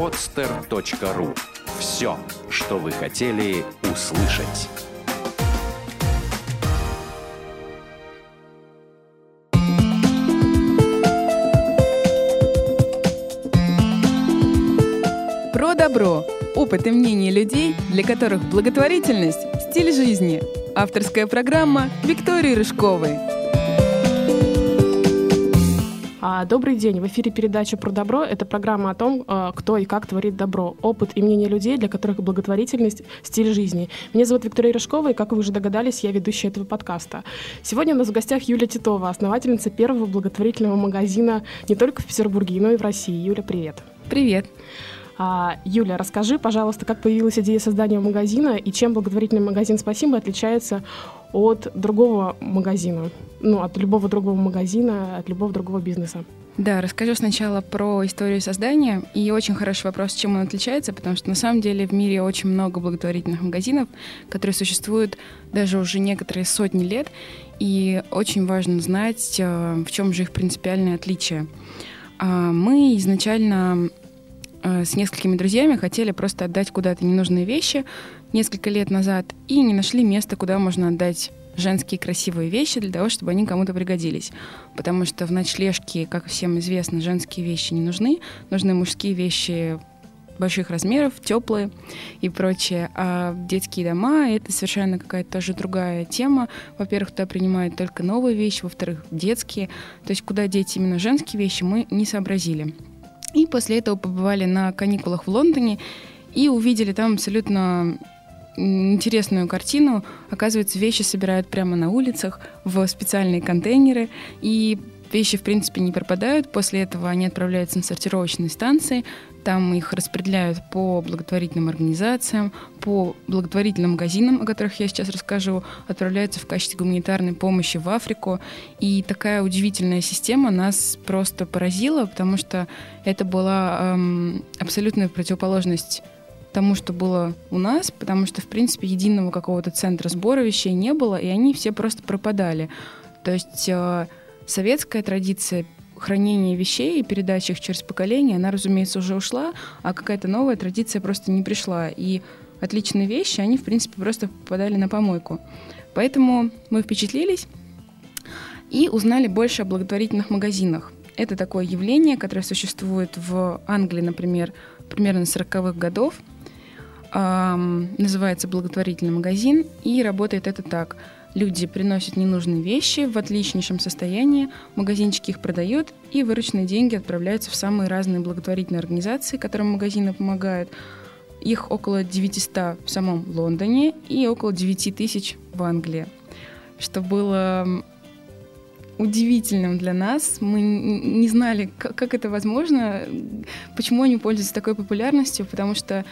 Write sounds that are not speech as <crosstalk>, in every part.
podster.ru Все, что вы хотели услышать. Про добро. Опыт и мнение людей, для которых благотворительность – стиль жизни. Авторская программа Виктории Рыжковой. А, добрый день. В эфире передача про добро. Это программа о том, а, кто и как творит добро. Опыт и мнение людей, для которых благотворительность – стиль жизни. Меня зовут Виктория Рыжкова, и, как вы уже догадались, я ведущая этого подкаста. Сегодня у нас в гостях Юля Титова, основательница первого благотворительного магазина не только в Петербурге, но и в России. Юля, привет. Привет. А, Юля, расскажи, пожалуйста, как появилась идея создания магазина и чем благотворительный магазин «Спасибо» отличается от другого магазина, ну, от любого другого магазина, от любого другого бизнеса. Да, расскажу сначала про историю создания. И очень хороший вопрос, чем он отличается, потому что на самом деле в мире очень много благотворительных магазинов, которые существуют даже уже некоторые сотни лет. И очень важно знать, э, в чем же их принципиальное отличие. А, мы изначально Э, с несколькими друзьями хотели просто отдать куда-то ненужные вещи несколько лет назад и не нашли места, куда можно отдать женские красивые вещи для того, чтобы они кому-то пригодились. Потому что в ночлежке, как всем известно, женские вещи не нужны. Нужны мужские вещи больших размеров, теплые и прочее. А детские дома — это совершенно какая-то тоже другая тема. Во-первых, туда принимают только новые вещи, во-вторых, детские. То есть куда деть именно женские вещи, мы не сообразили. И после этого побывали на каникулах в Лондоне и увидели там абсолютно интересную картину. Оказывается, вещи собирают прямо на улицах в специальные контейнеры, и вещи, в принципе, не пропадают. После этого они отправляются на сортировочные станции, там их распределяют по благотворительным организациям, по благотворительным магазинам, о которых я сейчас расскажу, отправляются в качестве гуманитарной помощи в Африку. И такая удивительная система нас просто поразила, потому что это была эм, абсолютная противоположность тому, что было у нас, потому что, в принципе, единого какого-то центра сбора вещей не было, и они все просто пропадали. То есть э, советская традиция хранения вещей и передачи их через поколение, она, разумеется, уже ушла, а какая-то новая традиция просто не пришла. И отличные вещи, они, в принципе, просто попадали на помойку. Поэтому мы впечатлились и узнали больше о благотворительных магазинах. Это такое явление, которое существует в Англии, например, примерно 40-х годов. Называется благотворительный магазин, и работает это так – Люди приносят ненужные вещи в отличнейшем состоянии, магазинчики их продают, и вырученные деньги отправляются в самые разные благотворительные организации, которым магазины помогают. Их около 900 в самом Лондоне и около 9 тысяч в Англии. Что было удивительным для нас. Мы не знали, как, это возможно, почему они пользуются такой популярностью, потому что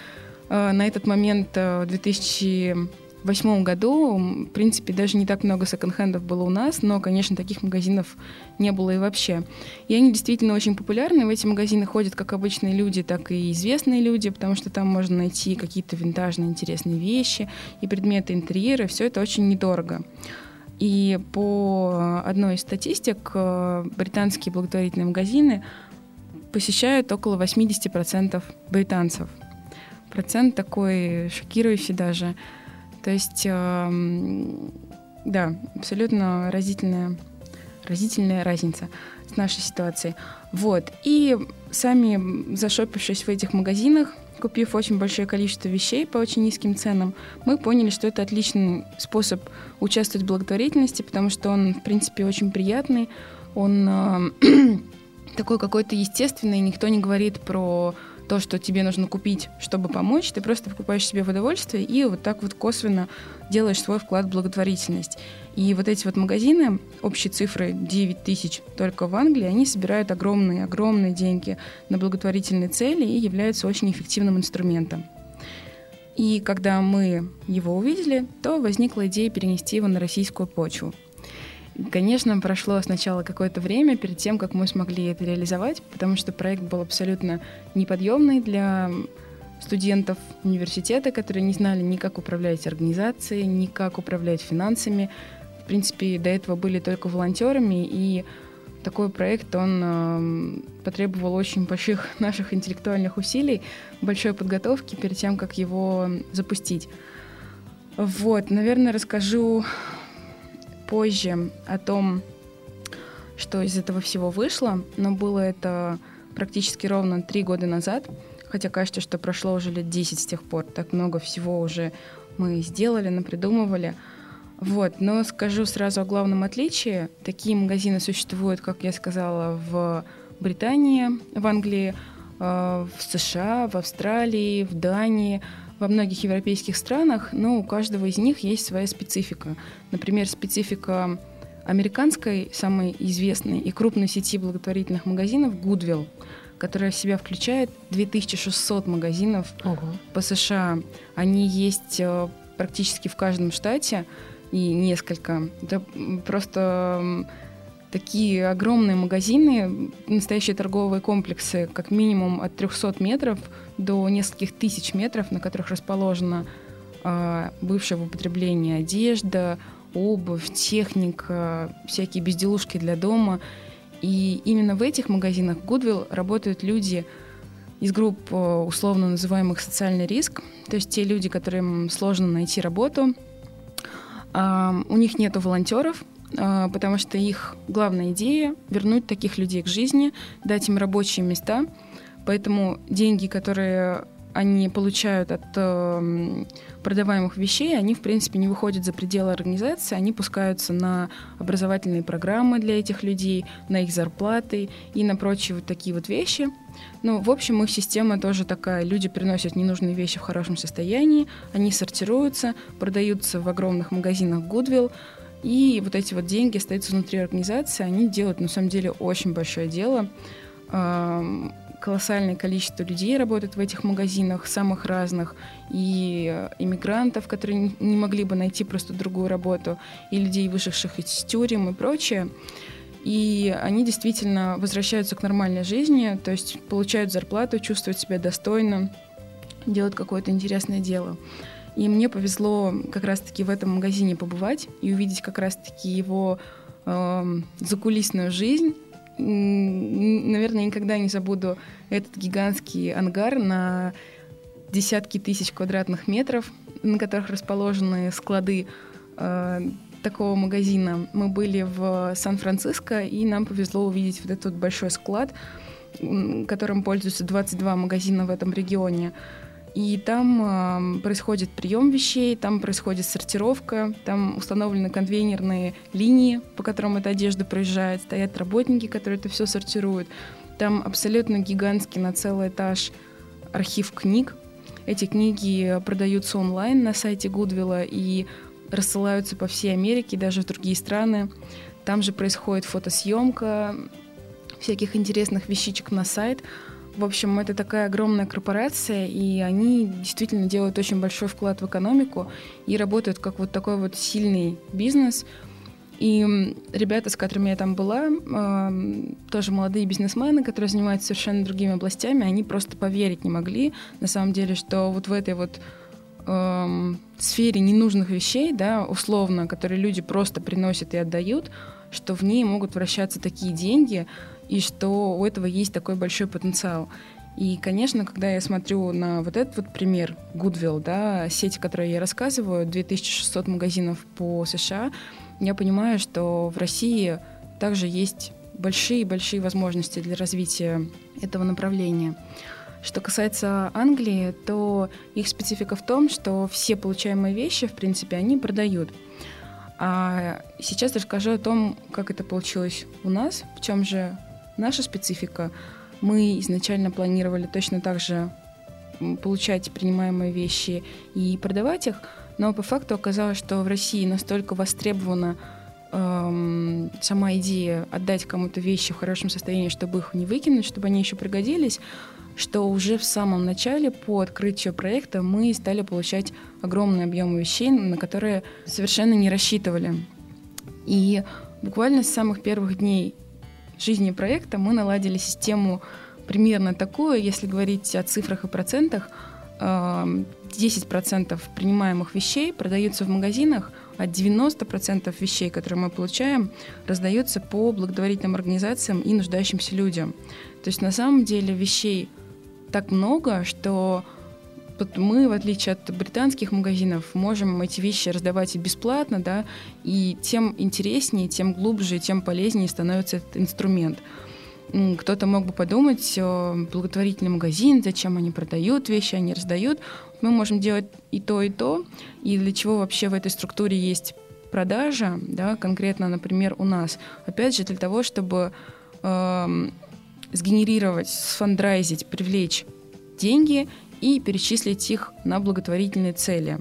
на этот момент, э, в 2000 восьмом году, в принципе, даже не так много секонд-хендов было у нас, но, конечно, таких магазинов не было и вообще. И они действительно очень популярны. В эти магазины ходят как обычные люди, так и известные люди, потому что там можно найти какие-то винтажные интересные вещи и предметы интерьера. Все это очень недорого. И по одной из статистик, э, британские благотворительные магазины посещают около 80% британцев. Процент такой шокирующий даже. То есть, э, да, абсолютно разительная, разительная разница с нашей ситуацией. Вот. И сами зашопившись в этих магазинах, купив очень большое количество вещей по очень низким ценам, мы поняли, что это отличный способ участвовать в благотворительности, потому что он, в принципе, очень приятный, он э, <clears throat> такой какой-то естественный, никто не говорит про то, что тебе нужно купить, чтобы помочь, ты просто покупаешь себе в удовольствие и вот так вот косвенно делаешь свой вклад в благотворительность. И вот эти вот магазины, общие цифры 9 тысяч только в Англии, они собирают огромные-огромные деньги на благотворительные цели и являются очень эффективным инструментом. И когда мы его увидели, то возникла идея перенести его на российскую почву. Конечно, прошло сначала какое-то время перед тем, как мы смогли это реализовать, потому что проект был абсолютно неподъемный для студентов университета, которые не знали ни как управлять организацией, ни как управлять финансами. В принципе, до этого были только волонтерами, и такой проект, он э, потребовал очень больших <laughs> наших интеллектуальных усилий, большой подготовки перед тем, как его запустить. Вот, наверное, расскажу позже о том, что из этого всего вышло, но было это практически ровно три года назад, хотя кажется, что прошло уже лет 10 с тех пор, так много всего уже мы сделали, напридумывали. Вот, но скажу сразу о главном отличии. Такие магазины существуют, как я сказала, в Британии, в Англии, э, в США, в Австралии, в Дании, во многих европейских странах, но у каждого из них есть своя специфика. Например, специфика американской, самой известной и крупной сети благотворительных магазинов Goodwill, которая в себя включает 2600 магазинов Ого. по США. Они есть э, практически в каждом штате и несколько. Это просто такие огромные магазины, настоящие торговые комплексы, как минимум от 300 метров до нескольких тысяч метров, на которых расположена э, бывшая в употреблении одежда, обувь, техника, всякие безделушки для дома. И именно в этих магазинах Goodwill работают люди из групп а, условно называемых социальный риск, то есть те люди, которым сложно найти работу, у них нет волонтеров, а, потому что их главная идея — вернуть таких людей к жизни, дать им рабочие места. Поэтому деньги, которые они получают от э, продаваемых вещей, они, в принципе, не выходят за пределы организации, они пускаются на образовательные программы для этих людей, на их зарплаты и на прочие вот такие вот вещи. Ну, в общем, их система тоже такая. Люди приносят ненужные вещи в хорошем состоянии, они сортируются, продаются в огромных магазинах Goodwill, и вот эти вот деньги остаются внутри организации, они делают, на самом деле, очень большое дело. Колоссальное количество людей работает в этих магазинах, самых разных, и иммигрантов, которые не могли бы найти просто другую работу, и людей, вышедших из тюрем и прочее. И они действительно возвращаются к нормальной жизни, то есть получают зарплату, чувствуют себя достойно, делают какое-то интересное дело. И мне повезло как раз-таки в этом магазине побывать и увидеть как раз-таки его э, закулисную жизнь. Наверное, никогда не забуду этот гигантский ангар на десятки тысяч квадратных метров, на которых расположены склады э, такого магазина. Мы были в Сан-Франциско, и нам повезло увидеть вот этот большой склад, которым пользуются 22 магазина в этом регионе. И там э, происходит прием вещей, там происходит сортировка, там установлены конвейнерные линии, по которым эта одежда проезжает, стоят работники, которые это все сортируют. Там абсолютно гигантский на целый этаж архив книг. Эти книги продаются онлайн на сайте Гудвилла, и рассылаются по всей Америке, даже в другие страны. Там же происходит фотосъемка всяких интересных вещичек на сайт. В общем, это такая огромная корпорация, и они действительно делают очень большой вклад в экономику и работают как вот такой вот сильный бизнес. И ребята, с которыми я там была, тоже молодые бизнесмены, которые занимаются совершенно другими областями, они просто поверить не могли, на самом деле, что вот в этой вот сфере ненужных вещей, да, условно, которые люди просто приносят и отдают, что в ней могут вращаться такие деньги, и что у этого есть такой большой потенциал. И, конечно, когда я смотрю на вот этот вот пример Goodwill, да, сеть, о которой я рассказываю, 2600 магазинов по США, я понимаю, что в России также есть большие-большие возможности для развития этого направления. Что касается Англии, то их специфика в том, что все получаемые вещи, в принципе, они продают. А сейчас расскажу о том, как это получилось у нас, в чем же наша специфика. Мы изначально планировали точно так же получать принимаемые вещи и продавать их, но по факту оказалось, что в России настолько востребована эм, сама идея отдать кому-то вещи в хорошем состоянии, чтобы их не выкинуть, чтобы они еще пригодились, что уже в самом начале по открытию проекта мы стали получать огромный объем вещей, на которые совершенно не рассчитывали. И буквально с самых первых дней жизни проекта мы наладили систему примерно такую, если говорить о цифрах и процентах, 10% принимаемых вещей продаются в магазинах а 90% вещей, которые мы получаем, раздаются по благотворительным организациям и нуждающимся людям. То есть на самом деле вещей так много, что мы, в отличие от британских магазинов, можем эти вещи раздавать и бесплатно, да, и тем интереснее, тем глубже, тем полезнее становится этот инструмент. Кто-то мог бы подумать, благотворительный магазин, зачем они продают вещи, они раздают. Мы можем делать и то, и то. И для чего вообще в этой структуре есть продажа, да, конкретно, например, у нас. Опять же, для того, чтобы э, сгенерировать, сфандрайзить, привлечь деньги и перечислить их на благотворительные цели.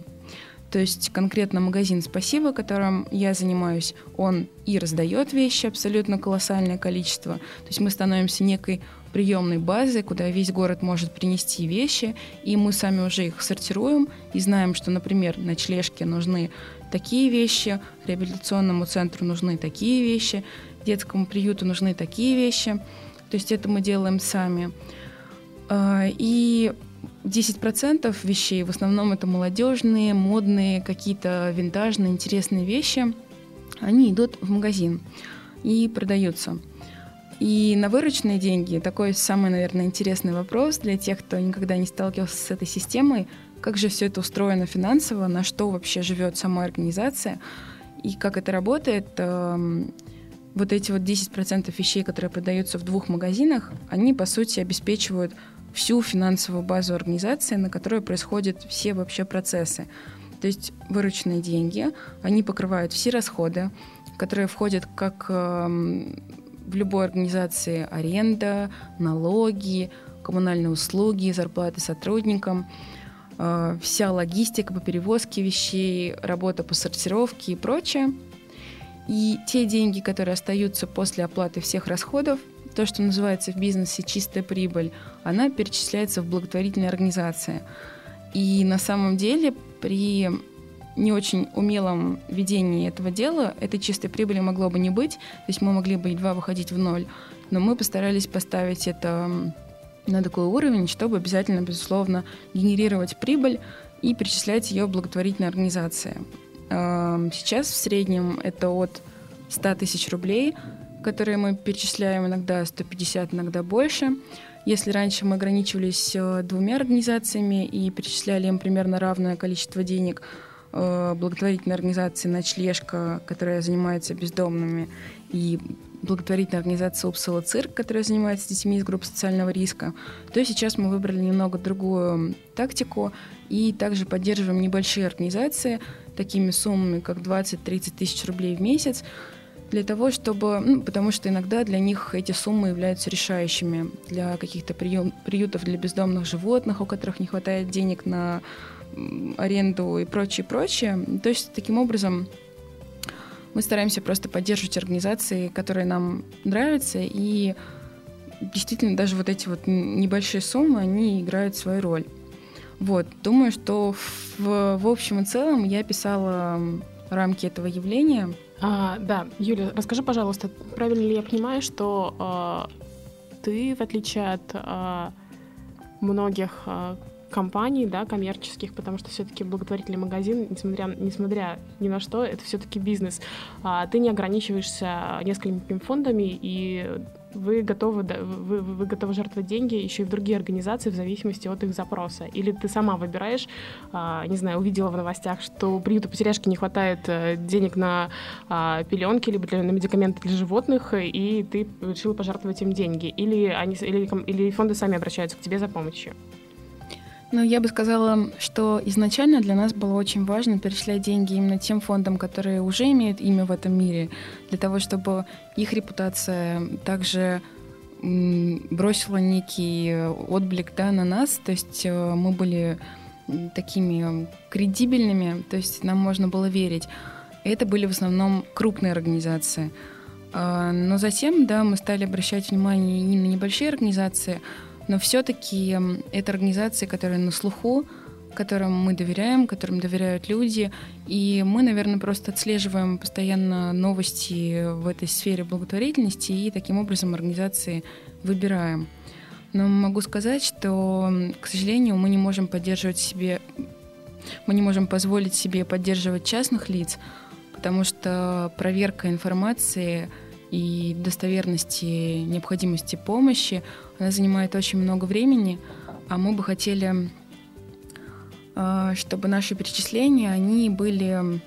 То есть конкретно магазин «Спасибо», которым я занимаюсь, он и раздает вещи абсолютно колоссальное количество. То есть мы становимся некой приемной базой, куда весь город может принести вещи, и мы сами уже их сортируем и знаем, что, например, ночлежке нужны такие вещи, реабилитационному центру нужны такие вещи, детскому приюту нужны такие вещи. То есть это мы делаем сами. А, и 10% вещей, в основном это молодежные, модные, какие-то винтажные, интересные вещи, они идут в магазин и продаются. И на вырученные деньги, такой самый, наверное, интересный вопрос для тех, кто никогда не сталкивался с этой системой, как же все это устроено финансово, на что вообще живет сама организация? И как это работает. Эм, вот эти вот 10% вещей, которые продаются в двух магазинах, они, по сути, обеспечивают всю финансовую базу организации, на которой происходят все вообще процессы. То есть вырученные деньги, они покрывают все расходы, которые входят как эм, в любой организации аренда, налоги, коммунальные услуги, зарплаты сотрудникам, э, вся логистика по перевозке вещей, работа по сортировке и прочее. И те деньги, которые остаются после оплаты всех расходов, то, что называется в бизнесе чистая прибыль, она перечисляется в благотворительные организации. И на самом деле при не очень умелом ведении этого дела этой чистой прибыли могло бы не быть, то есть мы могли бы едва выходить в ноль, но мы постарались поставить это на такой уровень, чтобы обязательно, безусловно, генерировать прибыль и перечислять ее в благотворительные организации. Эм, сейчас в среднем это от 100 тысяч рублей которые мы перечисляем иногда 150, иногда больше. Если раньше мы ограничивались э, двумя организациями и перечисляли им примерно равное количество денег, э, благотворительная организация «Ночлежка», которая занимается бездомными, и благотворительная организация «Упсала цирк», которая занимается детьми из групп социального риска, то сейчас мы выбрали немного другую тактику и также поддерживаем небольшие организации такими суммами, как 20-30 тысяч рублей в месяц, для того, чтобы, ну, потому что иногда для них эти суммы являются решающими для каких-то прием, приютов для бездомных животных, у которых не хватает денег на аренду и прочее, прочее. То есть таким образом мы стараемся просто поддерживать организации, которые нам нравятся, и действительно даже вот эти вот небольшие суммы, они играют свою роль. Вот, думаю, что в, в общем и целом я писала рамки этого явления – а, да, Юля, расскажи, пожалуйста, правильно ли я понимаю, что а, ты, в отличие от а, многих а, компаний, да, коммерческих, потому что все-таки благотворительный магазин, несмотря, несмотря ни на что, это все-таки бизнес. А, ты не ограничиваешься несколькими фондами и вы готовы, вы, вы готовы жертвовать деньги еще и в другие организации в зависимости от их запроса? Или ты сама выбираешь, а, не знаю, увидела в новостях, что приюту потеряшки не хватает э, денег на а, пеленки, либо для, на медикаменты для животных, и ты решила пожертвовать им деньги? Или, они, или, или фонды сами обращаются к тебе за помощью? Ну, я бы сказала, что изначально для нас было очень важно перечислять деньги именно тем фондам, которые уже имеют имя в этом мире, для того, чтобы их репутация также бросила некий отблик да, на нас, то есть э, мы были такими кредибельными, то есть нам можно было верить. Это были в основном крупные организации. А, но затем, да, мы стали обращать внимание и на небольшие организации, но все-таки это организации, которые на слуху, которым мы доверяем, которым доверяют люди. И мы, наверное, просто отслеживаем постоянно новости в этой сфере благотворительности и таким образом организации выбираем. Но могу сказать, что, к сожалению, мы не можем поддерживать себе, мы не можем позволить себе поддерживать частных лиц, потому что проверка информации и достоверности необходимости помощи, она занимает очень много времени, а мы бы хотели, а, чтобы наши перечисления, они были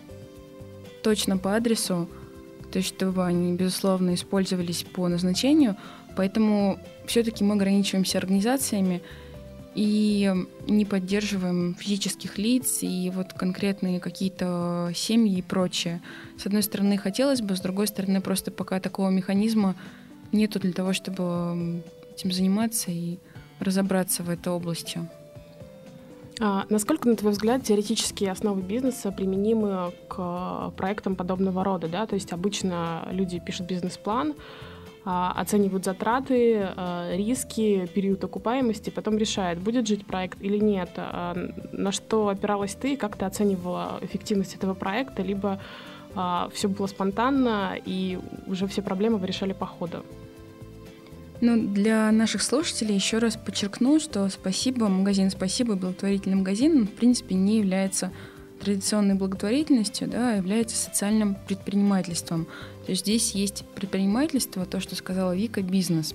точно по адресу, то есть чтобы они, безусловно, использовались по назначению, поэтому все-таки мы ограничиваемся организациями, и не поддерживаем физических лиц и вот конкретные какие-то семьи и прочее. С одной стороны, хотелось бы, с другой стороны, просто пока такого механизма нету для того, чтобы этим заниматься и разобраться в этой области. А насколько, на твой взгляд, теоретические основы бизнеса применимы к проектам подобного рода? Да? То есть обычно люди пишут бизнес-план, а, оценивают затраты, а, риски, период окупаемости, потом решают, будет жить проект или нет. А, на что опиралась ты, как ты оценивала эффективность этого проекта, либо все было спонтанно и уже все проблемы вы решали по ходу? Ну, для наших слушателей еще раз подчеркну, что спасибо, магазин «Спасибо» благотворительный магазин, в принципе, не является традиционной благотворительностью, да, является социальным предпринимательством. То есть здесь есть предпринимательство, то, что сказала Вика, бизнес.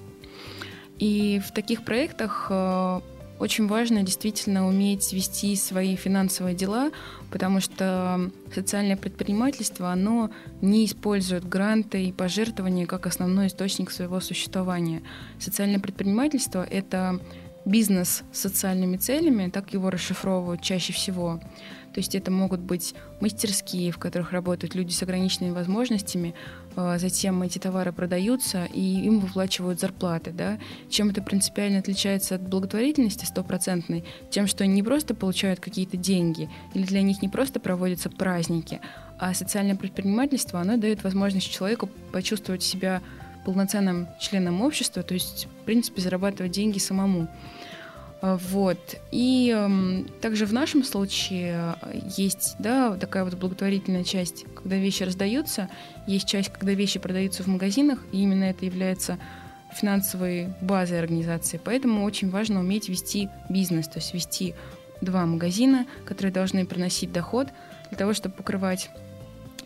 И в таких проектах э, очень важно действительно уметь вести свои финансовые дела, потому что социальное предпринимательство, оно не использует гранты и пожертвования как основной источник своего существования. Социальное предпринимательство — это бизнес с социальными целями, так его расшифровывают чаще всего. То есть это могут быть мастерские, в которых работают люди с ограниченными возможностями, а, затем эти товары продаются, и им выплачивают зарплаты. Да? Чем это принципиально отличается от благотворительности стопроцентной? Тем, что они не просто получают какие-то деньги, или для них не просто проводятся праздники, а социальное предпринимательство, оно дает возможность человеку почувствовать себя полноценным членом общества, то есть, в принципе, зарабатывать деньги самому. А, вот. И э, также в нашем случае э, есть да, такая вот благотворительная часть, когда вещи раздаются, есть часть, когда вещи продаются в магазинах, и именно это является финансовой базой организации. Поэтому очень важно уметь вести бизнес, то есть вести два магазина, которые должны приносить доход для того, чтобы покрывать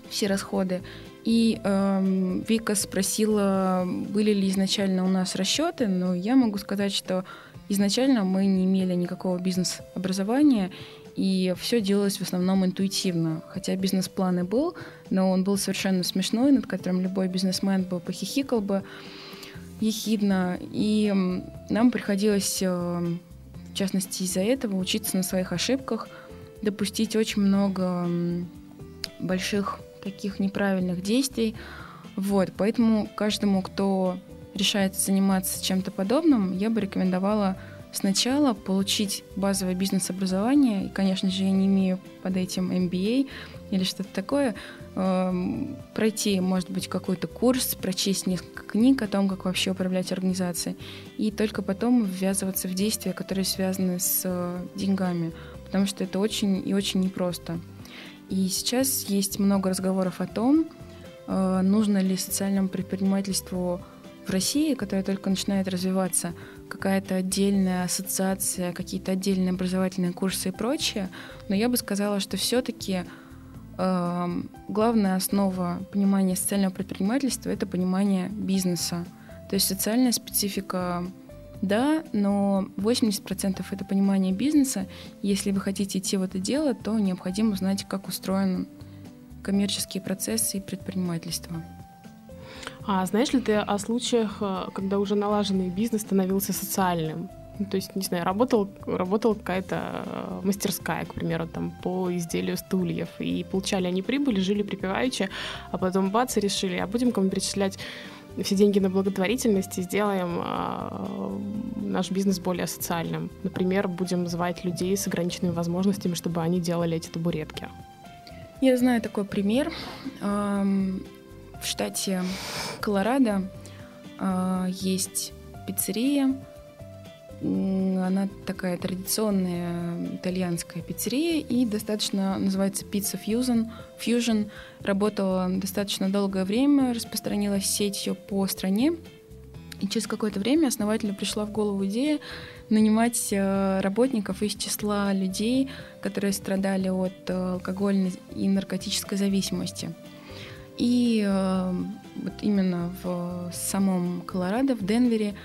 все расходы. И э, Вика спросила, были ли изначально у нас расчеты, но я могу сказать, что Изначально мы не имели никакого бизнес-образования, и все делалось в основном интуитивно. Хотя бизнес-план и был, но он был совершенно смешной, над которым любой бизнесмен бы похихикал бы ехидно. И нам приходилось, э, в частности из-за этого, учиться на своих ошибках, допустить очень много больших таких неправильных действий. Вот, поэтому каждому, кто решается заниматься чем-то подобным, я бы рекомендовала сначала получить базовое бизнес-образование, и, конечно же, я не имею под этим MBA или что-то такое, эм, пройти, может быть, какой-то курс, прочесть несколько книг о том, как вообще управлять организацией, и только потом ввязываться в действия, которые связаны с э, деньгами, потому что это очень и очень непросто. И сейчас есть много разговоров о том, э, нужно ли социальному предпринимательству в России, которая только начинает развиваться, какая-то отдельная ассоциация, какие-то отдельные образовательные курсы и прочее, но я бы сказала, что все-таки э, главная основа понимания социального предпринимательства – это понимание бизнеса. То есть социальная специфика да, но 80% это понимание бизнеса. Если вы хотите идти в это дело, то необходимо знать, как устроены коммерческие процессы и предпринимательство. А знаешь ли ты о случаях, э, когда уже налаженный бизнес становился социальным? Ну, то есть, не знаю, работал, работала какая-то э, мастерская, к примеру, там, по изделию стульев, и получали они прибыль, жили припеваючи, а потом бац, и решили, а будем кому перечислять все деньги на благотворительность и сделаем э, наш бизнес более социальным. Например, будем звать людей с ограниченными возможностями, чтобы они делали эти табуретки. Я знаю такой пример в штате Колорадо э, есть пиццерия. Она такая традиционная итальянская пиццерия и достаточно называется Pizza Fusion. Fusion работала достаточно долгое время, распространилась сетью по стране. И через какое-то время основателю пришла в голову идея нанимать э, работников из числа людей, которые страдали от э, алкогольной и наркотической зависимости. И э, вот именно в самом Колорадо, в Денвере,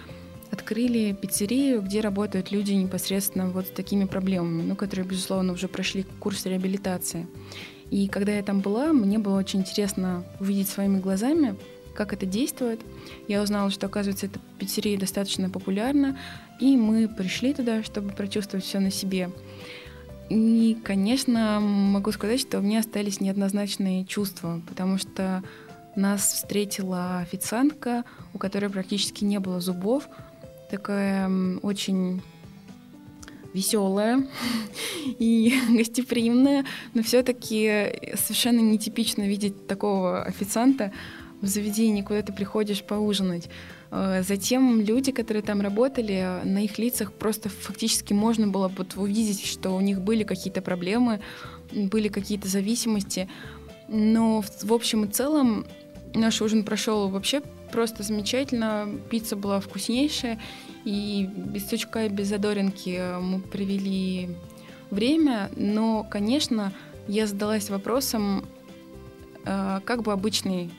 открыли пиццерию, где работают люди непосредственно вот с такими проблемами, ну, которые, безусловно, уже прошли курс реабилитации. И когда я там была, мне было очень интересно увидеть своими глазами, как это действует. Я узнала, что, оказывается, эта пиццерия достаточно популярна, и мы пришли туда, чтобы прочувствовать все на себе. И, конечно, могу сказать, что у меня остались неоднозначные чувства, потому что нас встретила официантка, у которой практически не было зубов, такая очень веселая <laughs> и <laughs> гостеприимная, но все-таки совершенно нетипично видеть такого официанта в заведении, куда ты приходишь поужинать. Э, затем люди, которые там работали, на их лицах просто фактически можно было вот увидеть, что у них были какие-то проблемы, были какие-то зависимости. Но в общем и целом наш ужин прошел вообще просто замечательно. Пицца была вкуснейшая. И без сучка и без задоринки мы провели время. Но, конечно, я задалась вопросом, э, как бы обычный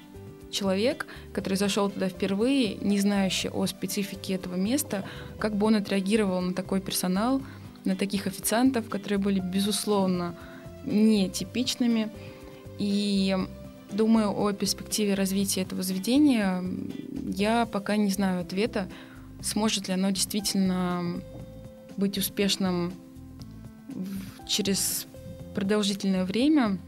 человек, который зашел туда впервые, не знающий о специфике этого места, как бы он отреагировал на такой персонал, на таких официантов, которые были, безусловно, нетипичными. И думаю о перспективе развития этого заведения, я пока не знаю ответа, сможет ли оно действительно быть успешным через продолжительное время,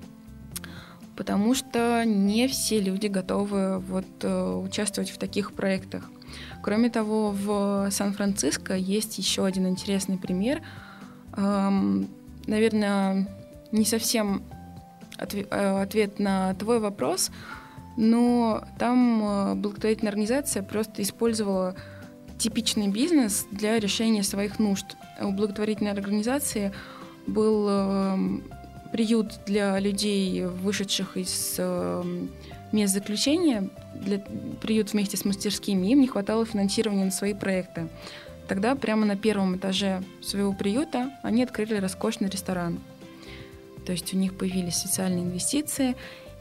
потому что не все люди готовы вот, э, участвовать в таких проектах. Кроме того, в Сан-Франциско есть еще один интересный пример. Эм, наверное, не совсем Э, ответ на твой вопрос, но там э, благотворительная организация просто использовала типичный бизнес для решения своих нужд. У благотворительной организации был э, приют для людей, вышедших из мест заключения, для, приют вместе с мастерскими, им не хватало финансирования на свои проекты. Тогда прямо на первом этаже своего приюта они открыли роскошный ресторан – то есть у них появились социальные инвестиции,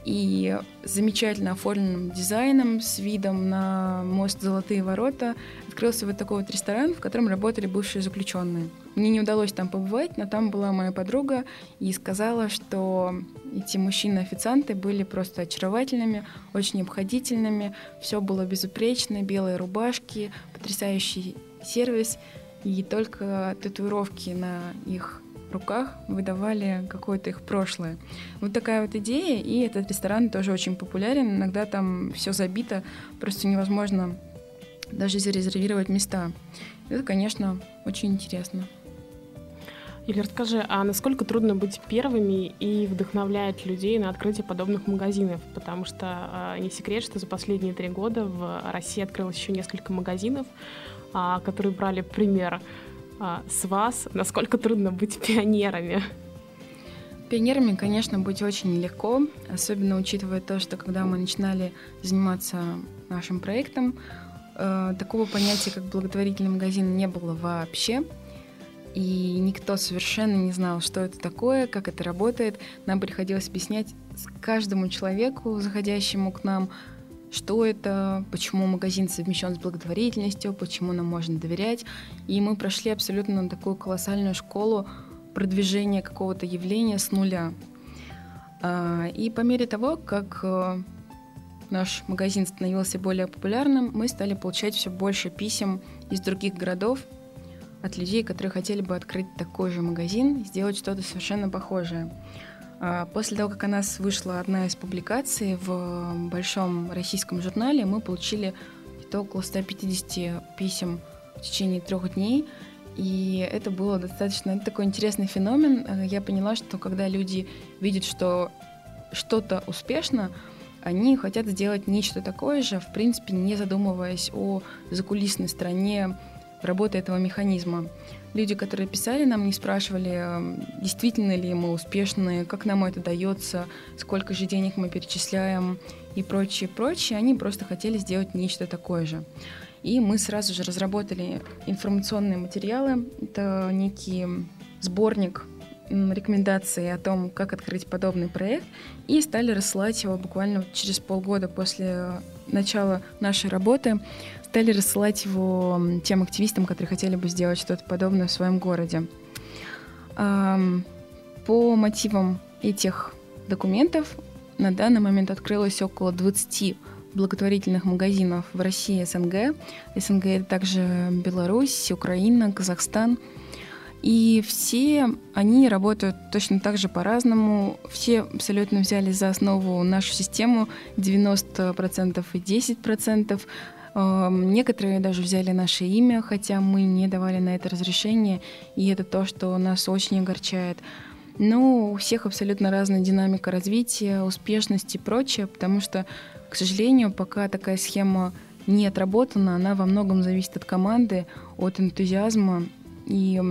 и замечательно оформленным дизайном с видом на мост «Золотые ворота» открылся вот такой вот ресторан, в котором работали бывшие заключенные. Мне не удалось там побывать, но там была моя подруга и сказала, что эти мужчины-официанты были просто очаровательными, очень обходительными, все было безупречно, белые рубашки, потрясающий сервис, и только татуировки на их руках выдавали какое-то их прошлое. Вот такая вот идея, и этот ресторан тоже очень популярен. Иногда там все забито, просто невозможно даже зарезервировать места. Это, конечно, очень интересно. Или расскажи, а насколько трудно быть первыми и вдохновлять людей на открытие подобных магазинов? Потому что э, не секрет, что за последние три года в России открылось еще несколько магазинов, э, которые брали пример а, с вас, насколько трудно быть пионерами? Пионерами, конечно, быть очень легко, особенно учитывая то, что когда мы начинали заниматься нашим проектом, э, такого понятия, как благотворительный магазин, не было вообще. И никто совершенно не знал, что это такое, как это работает. Нам приходилось объяснять каждому человеку, заходящему к нам, что это, почему магазин совмещен с благотворительностью, почему нам можно доверять. И мы прошли абсолютно такую колоссальную школу продвижения какого-то явления с нуля. А, и по мере того, как э, наш магазин становился более популярным, мы стали получать все больше писем из других городов от людей, которые хотели бы открыть такой же магазин сделать что-то совершенно похожее. А, после того, как о нас вышла одна из публикаций в большом российском журнале, мы получили около 150 писем в течение трех дней. И это было достаточно такой интересный феномен. А, я поняла, что когда люди видят, что что-то успешно, они хотят сделать нечто такое же, в принципе, не задумываясь о закулисной стороне работы этого механизма. Люди, которые писали нам, не спрашивали, эм, действительно ли мы успешны, как нам это дается, сколько же денег мы перечисляем и прочее, прочее. Они просто хотели сделать нечто такое же. И мы сразу же разработали информационные материалы. Это некий сборник рекомендации о том, как открыть подобный проект, и стали рассылать его буквально через полгода после начала нашей работы, стали рассылать его тем активистам, которые хотели бы сделать что-то подобное в своем городе. По мотивам этих документов на данный момент открылось около 20 благотворительных магазинов в России и СНГ. СНГ это также Беларусь, Украина, Казахстан. И все они работают точно так же по-разному. Все абсолютно взяли за основу нашу систему 90% и 10%. Эм, некоторые даже взяли наше имя, хотя мы не давали на это разрешение, и это то, что нас очень огорчает. Но у всех абсолютно разная динамика развития, успешность и прочее, потому что к сожалению, пока такая схема не отработана, она во многом зависит от команды, от энтузиазма и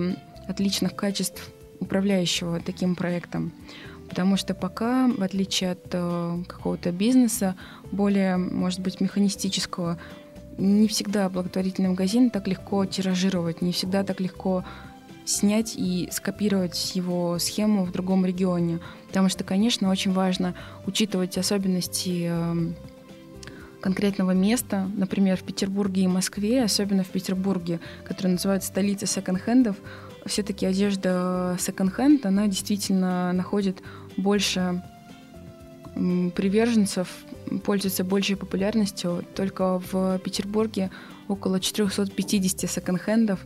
от личных качеств управляющего таким проектом. Потому что пока, в отличие от э, какого-то бизнеса, более, может быть, механистического, не всегда благотворительный магазин так легко тиражировать, не всегда так легко снять и скопировать его схему в другом регионе. Потому что, конечно, очень важно учитывать особенности эм, конкретного места, например, в Петербурге и Москве, особенно в Петербурге, который называется столицей секонд-хендов, все-таки одежда секонд-хенд, она действительно находит больше приверженцев, пользуется большей популярностью. Только в Петербурге около 450 секонд-хендов.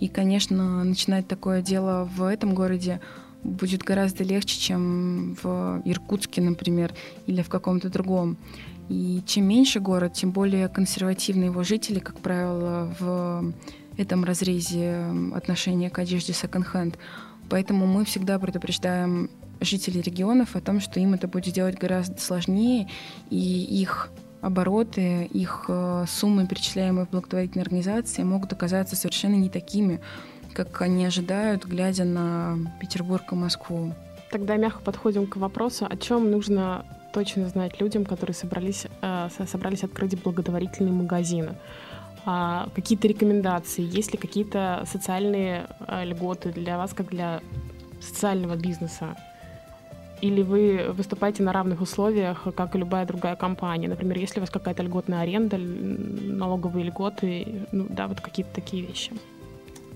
И, конечно, начинать такое дело в этом городе будет гораздо легче, чем в Иркутске, например, или в каком-то другом. И чем меньше город, тем более консервативны его жители, как правило, в этом разрезе отношения к одежде секонд-хенд. Поэтому мы всегда предупреждаем жителей регионов о том, что им это будет делать гораздо сложнее, и их обороты, их э, суммы, перечисляемые в благотворительной организации, могут оказаться совершенно не такими, как они ожидают, глядя на Петербург и Москву. Тогда мягко подходим к вопросу, о чем нужно точно знать людям, которые собрались, э, собрались открыть благотворительные магазины. А, какие-то рекомендации, есть ли какие-то социальные а, льготы для вас, как для социального бизнеса? Или вы выступаете на равных условиях, как и любая другая компания? Например, если у вас какая-то льготная аренда, налоговые льготы, ну да, вот какие-то такие вещи.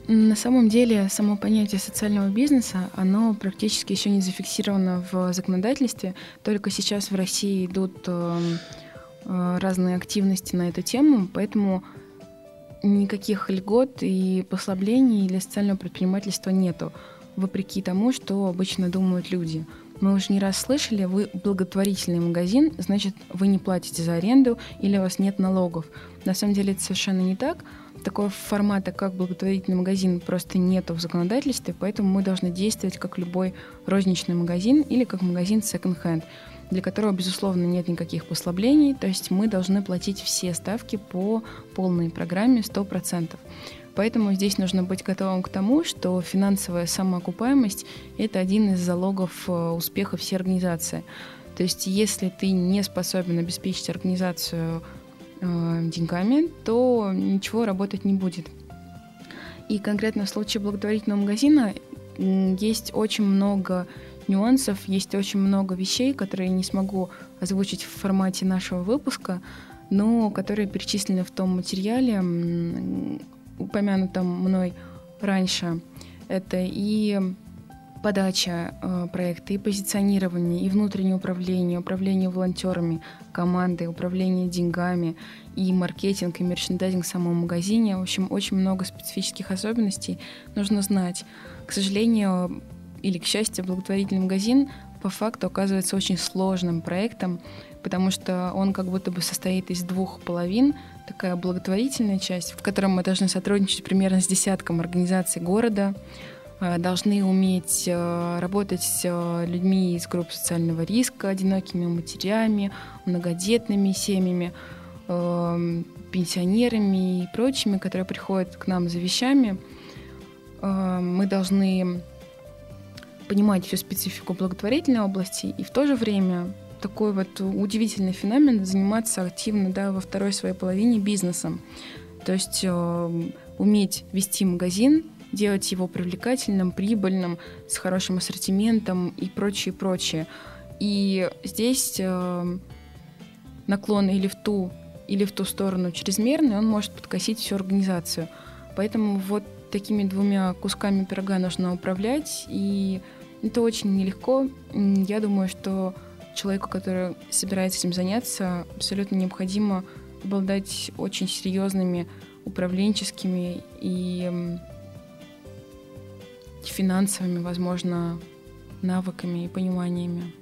На самом деле, само понятие социального бизнеса, оно практически еще не зафиксировано в законодательстве. Только сейчас в России идут э, э, разные активности на эту тему, поэтому никаких льгот и послаблений для социального предпринимательства нету, вопреки тому, что обычно думают люди – мы уже не раз слышали, вы благотворительный магазин, значит, вы не платите за аренду или у вас нет налогов. На самом деле это совершенно не так. Такого формата, как благотворительный магазин, просто нету в законодательстве, поэтому мы должны действовать как любой розничный магазин или как магазин second-hand, для которого, безусловно, нет никаких послаблений, то есть мы должны платить все ставки по полной программе 100%. Поэтому здесь нужно быть готовым к тому, что финансовая самоокупаемость – это один из залогов э, успеха всей организации. То есть если ты не способен обеспечить организацию э, деньгами, то ничего работать не будет. И конкретно в случае благотворительного магазина есть очень много нюансов, есть очень много вещей, которые не смогу озвучить в формате нашего выпуска, но которые перечислены в том материале, упомянутом мной раньше. Это и подача э, проекта, и позиционирование, и внутреннее управление, управление волонтерами, командой, управление деньгами, и маркетинг, и мерчендайзинг в самом магазине. В общем, очень много специфических особенностей нужно знать. К сожалению, или к счастью, благотворительный магазин по факту оказывается очень сложным проектом, потому что он как будто бы состоит из двух половин, такая благотворительная часть, в которой мы должны сотрудничать примерно с десятком организаций города, э, должны уметь э, работать с э, людьми из групп социального риска, одинокими матерями, многодетными семьями, пенсионерами и прочими, которые приходят к нам за вещами. Мы должны понимать всю специфику благотворительной области и в то же время такой вот удивительный феномен заниматься активно да, во второй своей половине бизнесом. То есть э, уметь вести магазин, делать его привлекательным, прибыльным, с хорошим ассортиментом и прочее, прочее. И здесь э, наклон или в ту, или в ту сторону чрезмерный, он может подкосить всю организацию. Поэтому вот такими двумя кусками пирога нужно управлять, и это очень нелегко. Я думаю, что человеку, который собирается этим заняться, абсолютно необходимо обладать очень серьезными управленческими и финансовыми, возможно, навыками и пониманиями.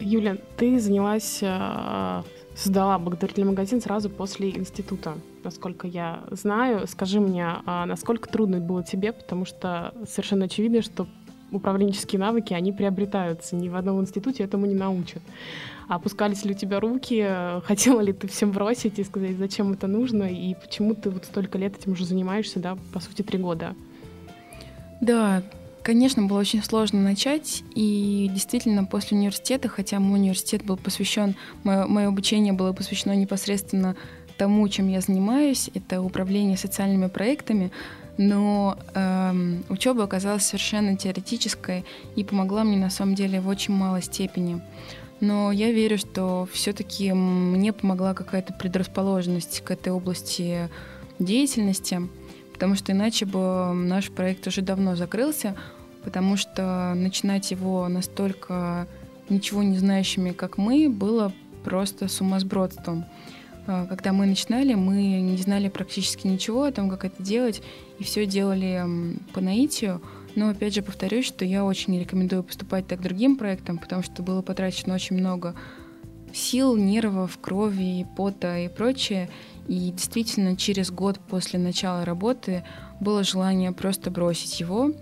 Юля, ты занялась, э, создала благотворительный магазин сразу после института, насколько я знаю. Скажи мне, а насколько трудно было тебе, потому что совершенно очевидно, что управленческие навыки, они приобретаются. Ни в одном институте этому не научат. А опускались ли у тебя руки? <laughs> Хотела ли ты всем бросить и сказать, зачем это нужно? И почему ты вот столько лет этим уже занимаешься, да, по сути, три года? Да, конечно, было очень сложно начать. И действительно, после университета, хотя мой университет был посвящен, мое, мое обучение было посвящено непосредственно тому, чем я занимаюсь, это управление социальными проектами, но эм, учеба оказалась совершенно теоретической и помогла мне на самом деле в очень малой степени. Но я верю, что все-таки мне помогла какая-то предрасположенность к этой области деятельности, потому что иначе бы наш проект уже давно закрылся, потому что начинать его настолько ничего не знающими, как мы, было просто сумасбродством. А, когда мы начинали, мы не знали практически ничего о том, как это делать, и все делали по наитию. Но опять же повторюсь, что я очень рекомендую поступать так другим проектам, потому что было потрачено очень много сил, нервов, крови, пота и прочее. И действительно, через год после начала работы было желание просто бросить его.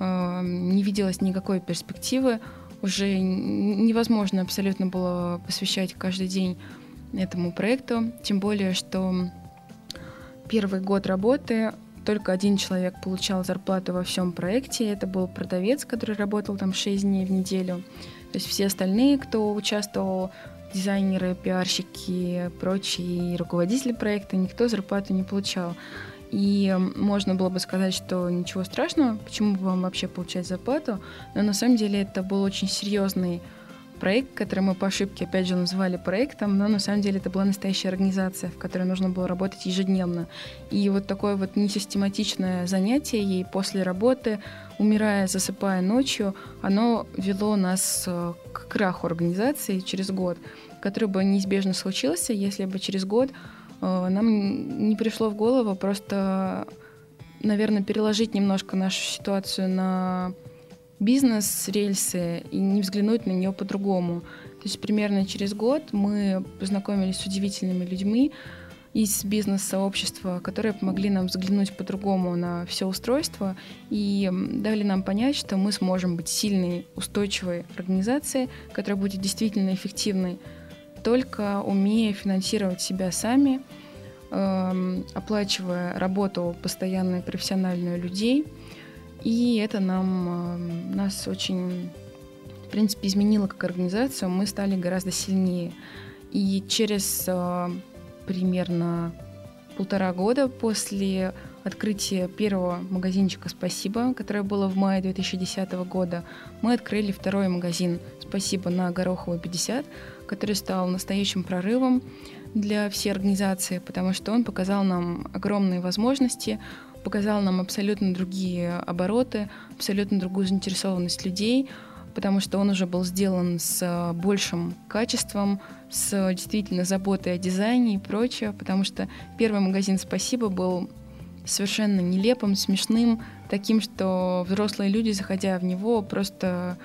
А, не виделось никакой перспективы. Уже невозможно абсолютно было посвящать каждый день этому проекту. Тем более, что первый год работы только один человек получал зарплату во всем проекте. Это был продавец, который работал там 6 дней в неделю. То есть все остальные, кто участвовал, дизайнеры, пиарщики, прочие руководители проекта, никто зарплату не получал. И можно было бы сказать, что ничего страшного, почему бы вам вообще получать зарплату, но на самом деле это был очень серьезный проект, который мы по ошибке, опять же, называли проектом, но на самом деле это была настоящая организация, в которой нужно было работать ежедневно. И вот такое вот несистематичное занятие ей после работы, умирая, засыпая ночью, оно вело нас э, к краху организации через год, который бы неизбежно случился, если бы через год э, нам не пришло в голову просто, наверное, переложить немножко нашу ситуацию на бизнес, рельсы и не взглянуть на нее по-другому. То есть примерно через год мы познакомились с удивительными людьми из бизнес-сообщества, которые помогли нам взглянуть по-другому на все устройство и дали нам понять, что мы сможем быть сильной, устойчивой организацией, которая будет действительно эффективной, только умея финансировать себя сами, эм, оплачивая работу постоянную профессиональную людей – и это нам, нас очень, в принципе, изменило как организацию. Мы стали гораздо сильнее. И через э, примерно полтора года после открытия первого магазинчика «Спасибо», которое было в мае 2010 года, мы открыли второй магазин «Спасибо» на Гороховой 50, который стал настоящим прорывом для всей организации, потому что он показал нам огромные возможности, показал нам абсолютно другие обороты, абсолютно другую заинтересованность людей, потому что он уже был сделан с большим качеством, с действительно заботой о дизайне и прочее, потому что первый магазин «Спасибо» был совершенно нелепым, смешным, таким, что взрослые люди, заходя в него, просто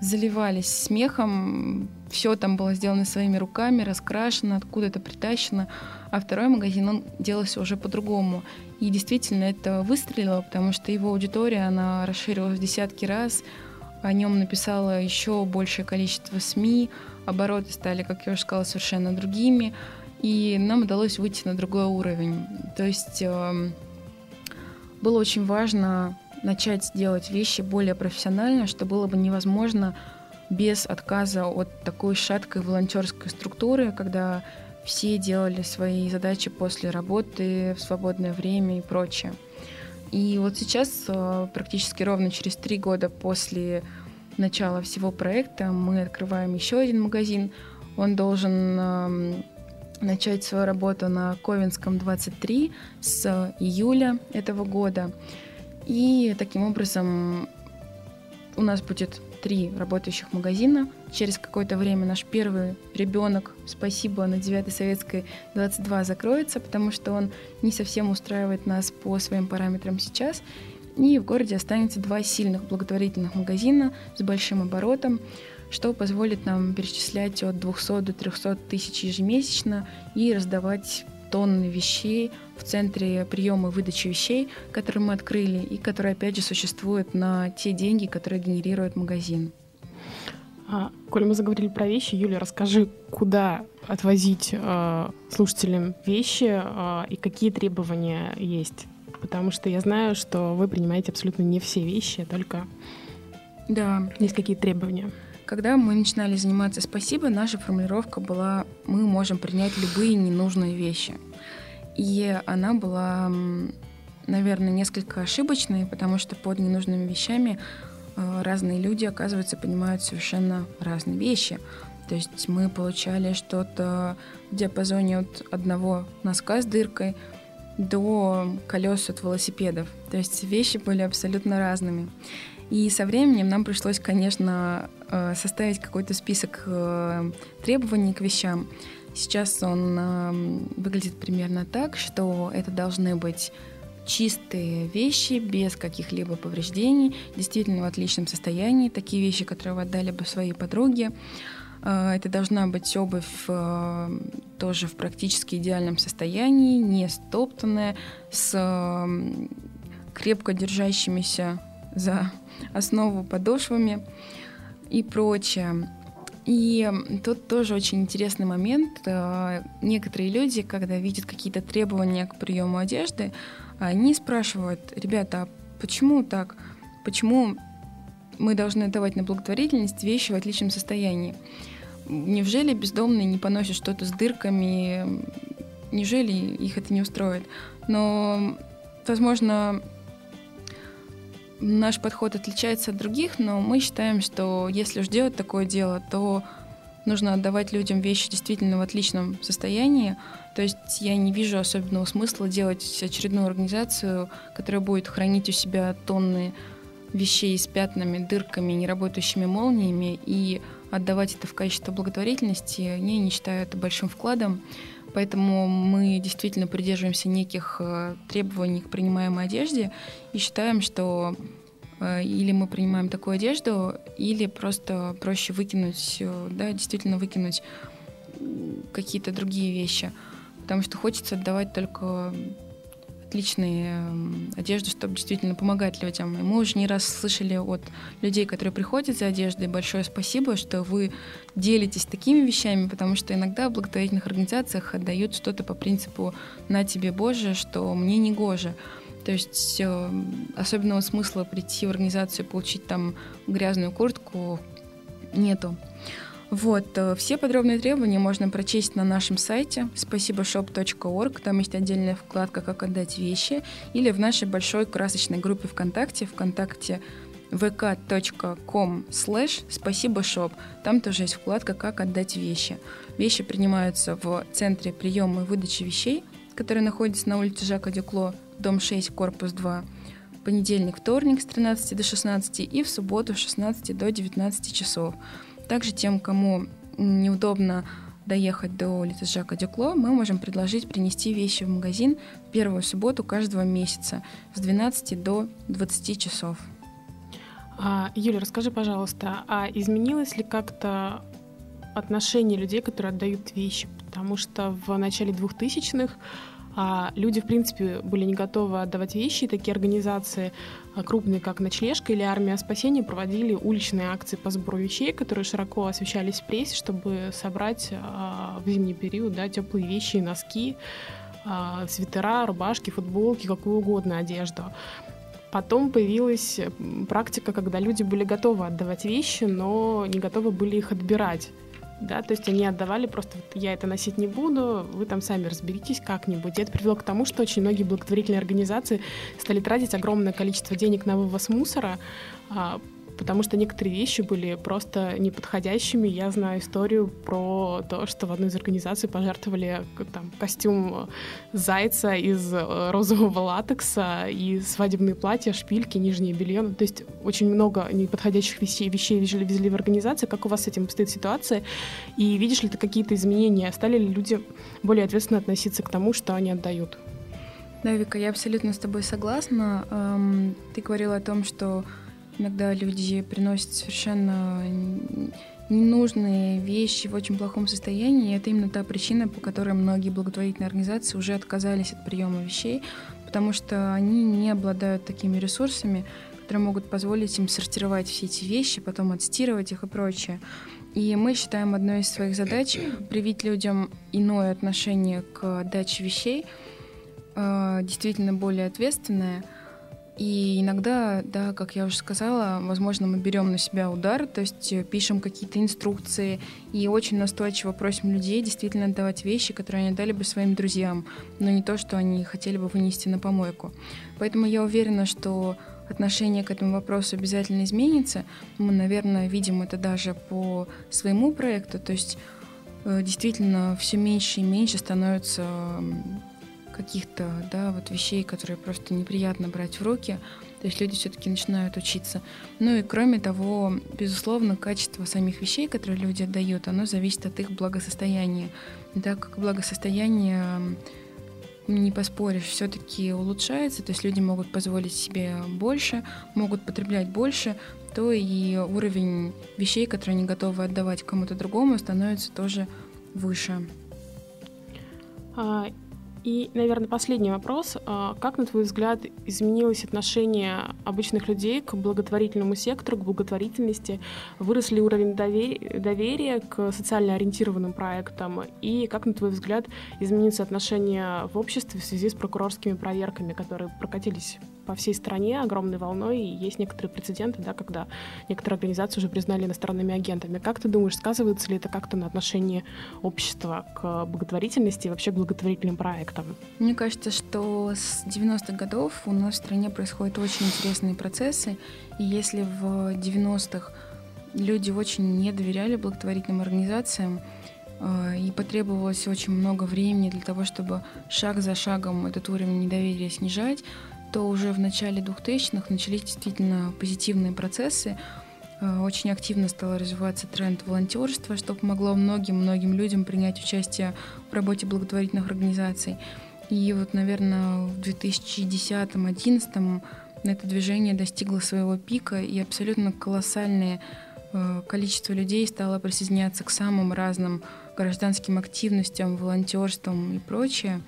заливались смехом. Все там было сделано своими руками, раскрашено, откуда-то притащено. А второй магазин, он делался уже по-другому. И действительно это выстрелило, потому что его аудитория, она расширилась в десятки раз. О нем написало еще большее количество СМИ. Обороты стали, как я уже сказала, совершенно другими. И нам удалось выйти на другой уровень. То есть э, было очень важно начать делать вещи более профессионально, что было бы невозможно без отказа от такой шаткой волонтерской структуры, когда все делали свои задачи после работы, в свободное время и прочее. И вот сейчас, э, практически ровно через три года после начала всего проекта, мы открываем еще один магазин. Он должен эм, начать свою работу на Ковенском 23 с июля этого года. И таким образом у нас будет три работающих магазина. Через какое-то время наш первый ребенок, спасибо, на 9 Советской 22 закроется, потому что он не совсем устраивает нас по своим параметрам сейчас. И в городе останется два сильных благотворительных магазина с большим оборотом, что позволит нам перечислять от 200 до 300 тысяч ежемесячно и раздавать тонны вещей в центре приема и выдачи вещей, которые мы открыли и которые, опять же, существуют на те деньги, которые генерирует магазин. А, коль мы заговорили про вещи, Юля, расскажи, куда отвозить э, слушателям вещи э, и какие требования есть? Потому что я знаю, что вы принимаете абсолютно не все вещи, а только да. есть какие-то требования. Когда мы начинали заниматься «Спасибо», наша формулировка была «Мы можем принять любые ненужные вещи». И она была, наверное, несколько ошибочной, потому что под ненужными вещами э, разные люди, оказывается, понимают совершенно разные вещи. То есть мы получали что-то в диапазоне от одного носка с дыркой до колес от велосипедов. То есть вещи были абсолютно разными. И со временем нам пришлось, конечно, э, составить какой-то список э, требований к вещам. Сейчас он э, выглядит примерно так, что это должны быть чистые вещи, без каких-либо повреждений, действительно в отличном состоянии, такие вещи, которые вы отдали бы своей подруге. Это должна быть обувь тоже в практически идеальном состоянии, не стоптанная, с крепко держащимися за основу подошвами и прочее. И тут тоже очень интересный момент. Э, некоторые люди, когда видят какие-то требования к приему одежды, они спрашивают, ребята, а почему так? Почему мы должны давать на благотворительность вещи в отличном состоянии? Неужели бездомные не поносят что-то с дырками? Неужели их это не устроит? Но, возможно, наш подход отличается от других, но мы считаем, что если уж делать такое дело, то нужно отдавать людям вещи действительно в отличном состоянии. То есть я не вижу особенного смысла делать очередную организацию, которая будет хранить у себя тонны вещей с пятнами, дырками, неработающими молниями и отдавать это в качестве благотворительности. Я не считаю это большим вкладом. Поэтому мы действительно придерживаемся неких э, требований к принимаемой одежде и считаем, что э, или мы принимаем такую одежду, или просто проще выкинуть, э, да, действительно выкинуть какие-то другие вещи. Потому что хочется отдавать только отличные эм, одежды, чтобы действительно помогать людям. И мы уже не раз слышали от людей, которые приходят за одеждой, большое спасибо, что вы делитесь такими вещами, потому что иногда в благотворительных организациях отдают что-то по принципу «на тебе, Боже», что мне не гоже. То есть э, особенного смысла прийти в организацию и получить там грязную куртку нету. Вот, э, все подробные требования можно прочесть на нашем сайте спасибошоп.орг, там есть отдельная вкладка «Как отдать вещи», или в нашей большой красочной группе ВКонтакте, ВКонтакте vk.com slash спасибо шоп. Там тоже есть вкладка «Как отдать вещи». Вещи принимаются в центре приема и выдачи вещей, который находится на улице Жака Дюкло, дом 6, корпус 2, понедельник, вторник с 13 до 16 и в субботу с 16 до 19 часов. Также тем, кому неудобно доехать до улицы Жака Дюкло, мы можем предложить принести вещи в магазин в первую субботу каждого месяца с 12 до 20 часов. А, Юля, расскажи, пожалуйста, а изменилось ли как-то отношение людей, которые отдают вещи? Потому что в начале 2000-х а люди, в принципе, были не готовы отдавать вещи, такие организации а, крупные, как «Ночлежка» или «Армия спасения», проводили уличные акции по сбору вещей, которые широко освещались в прессе, чтобы собрать а, в зимний период да, теплые вещи, носки, а, свитера, рубашки, футболки, какую угодно одежду. Потом появилась практика, когда люди были готовы отдавать вещи, но не готовы были их отбирать да, то есть они отдавали просто, вот, я это носить не буду, вы там сами разберитесь как-нибудь. И это привело к тому, что очень многие благотворительные организации стали тратить огромное количество денег на вывоз мусора, а, потому что некоторые вещи были просто неподходящими. Я знаю историю про то, что в одной из организаций пожертвовали там, костюм зайца из э, розового латекса и свадебные платья, шпильки, нижнее белье. Ну, то есть очень много неподходящих вещей, вещей везли в организации. Как у вас с этим стоит ситуация? И видишь ли ты какие-то изменения? Стали ли люди более ответственно относиться к тому, что они отдают? Да, Вика, я абсолютно с тобой согласна. Эм, ты говорила о том, что Иногда люди приносят совершенно ненужные вещи в очень плохом состоянии. И это именно та причина, по которой многие благотворительные организации уже отказались от приема вещей, потому что они не обладают такими ресурсами, которые могут позволить им сортировать все эти вещи, потом отстирывать их и прочее. И мы считаем одной из своих задач привить людям иное отношение к даче вещей, э, действительно более ответственное – и иногда, да, как я уже сказала, возможно, мы берем на себя удар, то есть э, пишем какие-то инструкции и очень настойчиво просим людей действительно отдавать вещи, которые они дали бы своим друзьям, но не то, что они хотели бы вынести на помойку. Поэтому я уверена, что отношение к этому вопросу обязательно изменится. Мы, наверное, видим это даже по своему проекту, то есть э, действительно все меньше и меньше становится каких-то, да, вот вещей, которые просто неприятно брать в руки. То есть люди все-таки начинают учиться. Ну и кроме того, безусловно, качество самих вещей, которые люди отдают, оно зависит от их благосостояния. Да, как благосостояние не поспоришь, все-таки улучшается, то есть люди могут позволить себе больше, могут потреблять больше, то и уровень вещей, которые они готовы отдавать кому-то другому, становится тоже выше. И, наверное, последний вопрос. А, как, на твой взгляд, изменилось отношение обычных людей к благотворительному сектору, к благотворительности? Вырос ли уровень доверия к социально ориентированным проектам? И как, на твой взгляд, изменится отношение в обществе в связи с прокурорскими проверками, которые прокатились по всей стране огромной волной, и есть некоторые прецеденты, да, когда некоторые организации уже признали иностранными агентами. Как ты думаешь, сказывается ли это как-то на отношении общества к благотворительности и вообще к благотворительным проектам? Мне кажется, что с 90-х годов у нас в стране происходят очень интересные процессы, и если в 90-х люди очень не доверяли благотворительным организациям, э, и потребовалось очень много времени для того, чтобы шаг за шагом этот уровень недоверия снижать, то уже в начале 2000-х начались действительно позитивные процессы. Э, очень активно стал развиваться тренд волонтерства, что помогло многим-многим людям принять участие в работе благотворительных организаций. И вот, наверное, в 2010-2011 это движение достигло своего пика, и абсолютно колоссальное э, количество людей стало присоединяться к самым разным гражданским активностям, волонтерствам и прочее.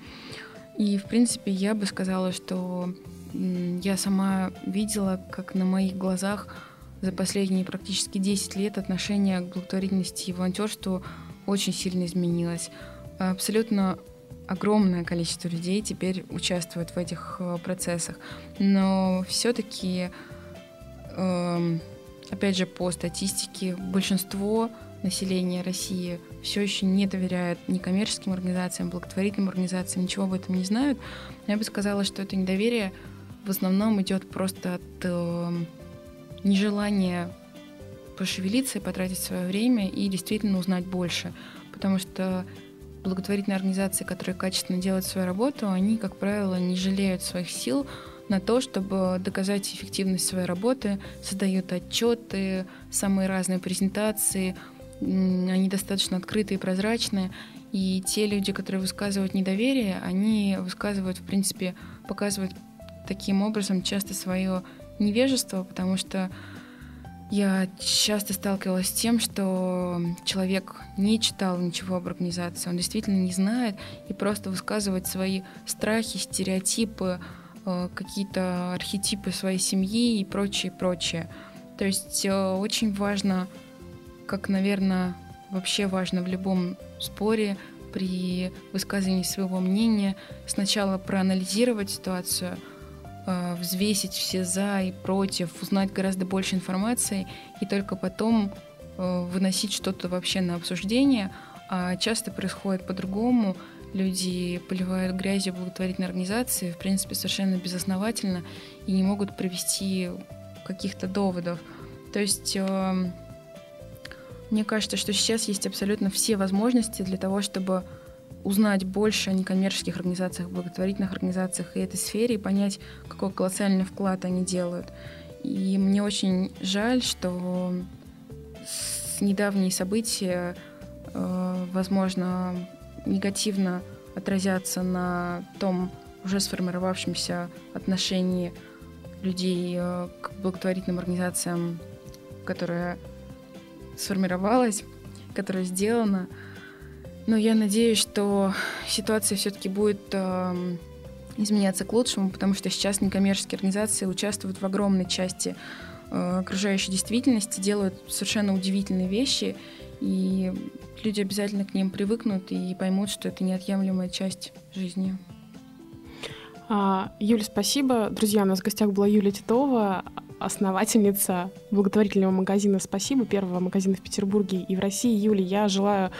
И, в принципе, я бы сказала, что я сама видела, как на моих глазах за последние практически 10 лет отношение к благотворительности и волонтерству очень сильно изменилось. Абсолютно огромное количество людей теперь участвует в этих э, процессах. Но все-таки, эм, опять же, по статистике, большинство населения России все еще не доверяет ни коммерческим организациям, благотворительным организациям, ничего об этом не знают. Я бы сказала, что это недоверие в основном идет просто от э, нежелания пошевелиться и потратить свое время и действительно узнать больше. Потому что благотворительные организации, которые качественно делают свою работу, они, как правило, не жалеют своих сил на то, чтобы доказать эффективность своей работы, создают отчеты, самые разные презентации, они достаточно открытые и прозрачные. И те люди, которые высказывают недоверие, они высказывают, в принципе, показывают таким образом часто свое невежество, потому что я часто сталкивалась с тем, что человек не читал ничего об организации, он действительно не знает и просто высказывает свои страхи, стереотипы, э, какие-то архетипы своей семьи и прочее, прочее. То есть э, очень важно, как, наверное, вообще важно в любом споре при высказывании своего мнения, сначала проанализировать ситуацию – взвесить все за и против, узнать гораздо больше информации и только потом э, выносить что-то вообще на обсуждение, а часто происходит по-другому. Люди поливают грязью благотворительной организации, в принципе, совершенно безосновательно и не могут привести каких-то доводов. То есть э, мне кажется, что сейчас есть абсолютно все возможности для того, чтобы узнать больше о некоммерческих организациях, благотворительных организациях и этой сфере и понять, какой колоссальный вклад они делают. И мне очень жаль, что недавние события, э, возможно, негативно отразятся на том уже сформировавшемся отношении людей э, к благотворительным организациям, которая сформировалась, которая сделана. Но я надеюсь, что ситуация все-таки будет э, изменяться к лучшему, потому что сейчас некоммерческие организации участвуют в огромной части э, окружающей действительности, делают совершенно удивительные вещи, и люди обязательно к ним привыкнут и поймут, что это неотъемлемая часть жизни. А, Юля, спасибо. Друзья, у нас в гостях была Юлия Титова, основательница благотворительного магазина «Спасибо», первого магазина в Петербурге и в России. Юля, я желаю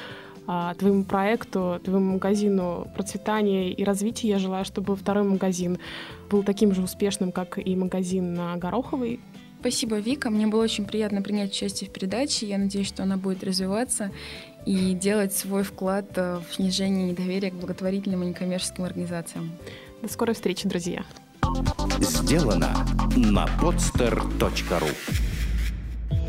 твоему проекту, твоему магазину процветания и развития. Я желаю, чтобы второй магазин был таким же успешным, как и магазин на Гороховой. Спасибо, Вика. Мне было очень приятно принять участие в передаче. Я надеюсь, что она будет развиваться и делать свой вклад э, в снижение недоверия к благотворительным и некоммерческим организациям. До скорой встречи, друзья. Сделано на podster.ru